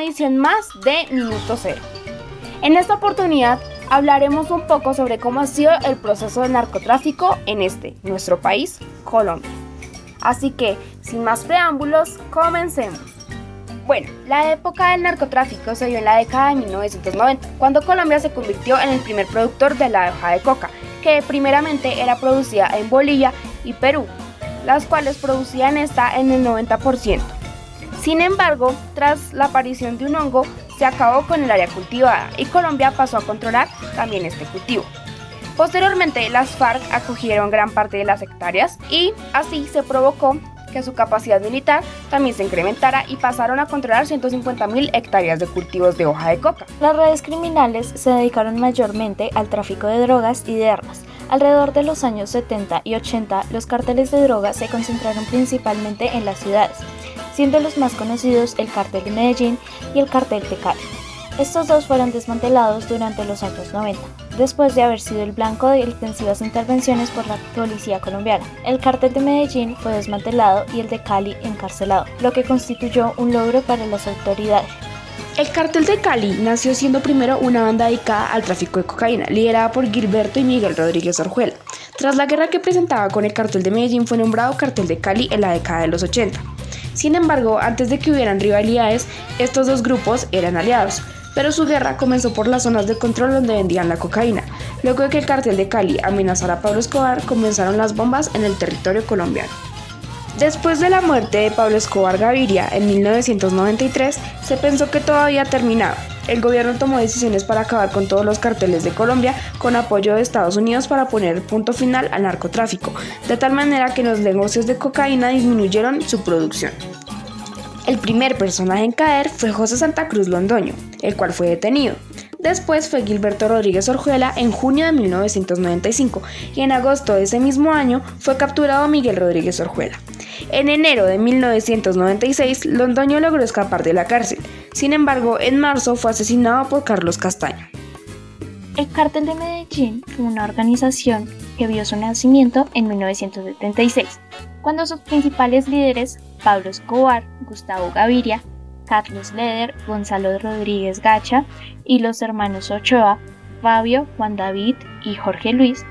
edición más de Minuto Cero. En esta oportunidad hablaremos un poco sobre cómo ha sido el proceso de narcotráfico en este, nuestro país, Colombia. Así que, sin más preámbulos, comencemos. Bueno, la época del narcotráfico se dio en la década de 1990, cuando Colombia se convirtió en el primer productor de la hoja de coca, que primeramente era producida en Bolivia y Perú, las cuales producían esta en el 90%. Sin embargo, tras la aparición de un hongo, se acabó con el área cultivada y Colombia pasó a controlar también este cultivo. Posteriormente, las FARC acogieron gran parte de las hectáreas y así se provocó que su capacidad militar también se incrementara y pasaron a controlar 150.000 hectáreas de cultivos de hoja de coca. Las redes criminales se dedicaron mayormente al tráfico de drogas y de armas. Alrededor de los años 70 y 80, los carteles de drogas se concentraron principalmente en las ciudades, siendo los más conocidos el cartel de Medellín y el cartel de Cali. Estos dos fueron desmantelados durante los años 90, después de haber sido el blanco de intensivas intervenciones por la policía colombiana. El cartel de Medellín fue desmantelado y el de Cali encarcelado, lo que constituyó un logro para las autoridades. El cartel de Cali nació siendo primero una banda dedicada al tráfico de cocaína, liderada por Gilberto y Miguel Rodríguez Orjuela. Tras la guerra que presentaba con el cartel de Medellín fue nombrado cartel de Cali en la década de los 80. Sin embargo, antes de que hubieran rivalidades, estos dos grupos eran aliados pero su guerra comenzó por las zonas de control donde vendían la cocaína. Luego de que el cartel de Cali amenazara a Pablo Escobar, comenzaron las bombas en el territorio colombiano. Después de la muerte de Pablo Escobar Gaviria en 1993, se pensó que todo había terminado. El gobierno tomó decisiones para acabar con todos los carteles de Colombia con apoyo de Estados Unidos para poner punto final al narcotráfico, de tal manera que los negocios de cocaína disminuyeron su producción. El primer personaje en caer fue José Santa Cruz Londoño, el cual fue detenido. Después fue Gilberto Rodríguez Orjuela en junio de 1995 y en agosto de ese mismo año fue capturado Miguel Rodríguez Orjuela. En enero de 1996, Londoño logró escapar de la cárcel. Sin embargo, en marzo fue asesinado por Carlos Castaño. El Cártel de Medellín fue una organización que vio su nacimiento en 1976, cuando sus principales líderes Pablo Escobar, Gustavo Gaviria, Carlos Leder, Gonzalo Rodríguez Gacha y los hermanos Ochoa, Fabio, Juan David y Jorge Luis,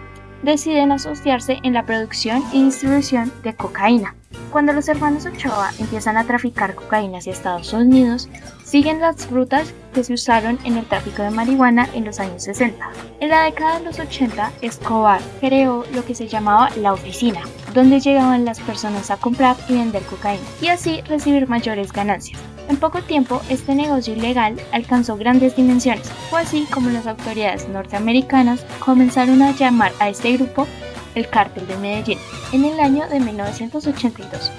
deciden asociarse en la producción y distribución de cocaína. Cuando los hermanos Ochoa empiezan a traficar cocaína hacia Estados Unidos, siguen las rutas que se usaron en el tráfico de marihuana en los años 60. En la década de los 80, Escobar creó lo que se llamaba la oficina, donde llegaban las personas a comprar y vender cocaína, y así recibir mayores ganancias. En poco tiempo, este negocio ilegal alcanzó grandes dimensiones, fue así como las autoridades norteamericanas comenzaron a llamar a este grupo el Cártel de Medellín en el año de 1982.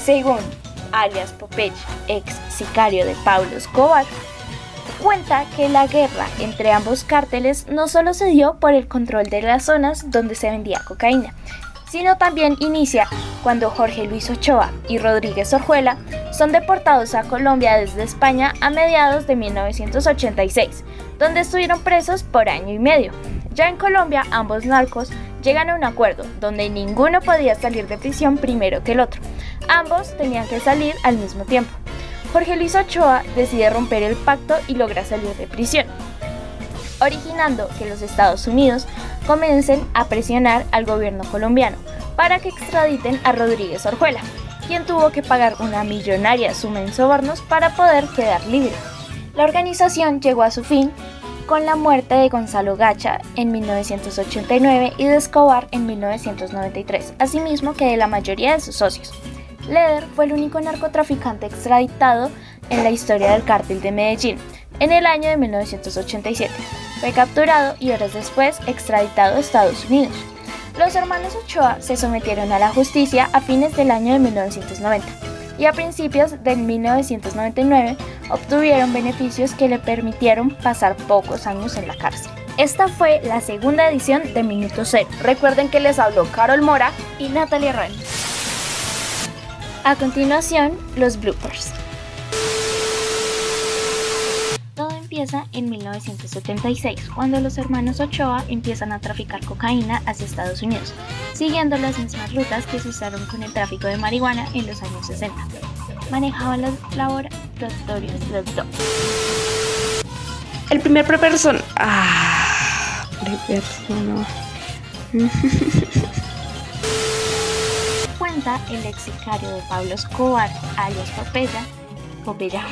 Según alias Popech, ex sicario de Pablo Escobar, cuenta que la guerra entre ambos cárteles no solo se dio por el control de las zonas donde se vendía cocaína, sino también inicia cuando Jorge Luis Ochoa y Rodríguez Orjuela son deportados a Colombia desde España a mediados de 1986, donde estuvieron presos por año y medio. Ya en Colombia, ambos narcos llegan a un acuerdo donde ninguno podía salir de prisión primero que el otro. Ambos tenían que salir al mismo tiempo. Jorge Luis Ochoa decide romper el pacto y logra salir de prisión, originando que los Estados Unidos comiencen a presionar al gobierno colombiano para que extraditen a Rodríguez Orjuela, quien tuvo que pagar una millonaria suma en sobornos para poder quedar libre. La organización llegó a su fin con la muerte de Gonzalo Gacha en 1989 y de Escobar en 1993, asimismo que de la mayoría de sus socios. Leder fue el único narcotraficante extraditado en la historia del cártel de Medellín en el año de 1987. Fue capturado y horas después extraditado a Estados Unidos. Los hermanos Ochoa se sometieron a la justicia a fines del año de 1990 y a principios de 1999 obtuvieron beneficios que le permitieron pasar pocos años en la cárcel. Esta fue la segunda edición de Minuto Cero. Recuerden que les habló Carol Mora y Natalia Rani. A continuación, los bloopers. empieza en 1976, cuando los hermanos Ochoa empiezan a traficar cocaína hacia Estados Unidos, siguiendo las mismas rutas que se usaron con el tráfico de marihuana en los años 60. Manejaban las laboratorios los dos. El primer persona. Ah, persona. Cuenta el ex de Pablo Escobar, alias Popella. Popella.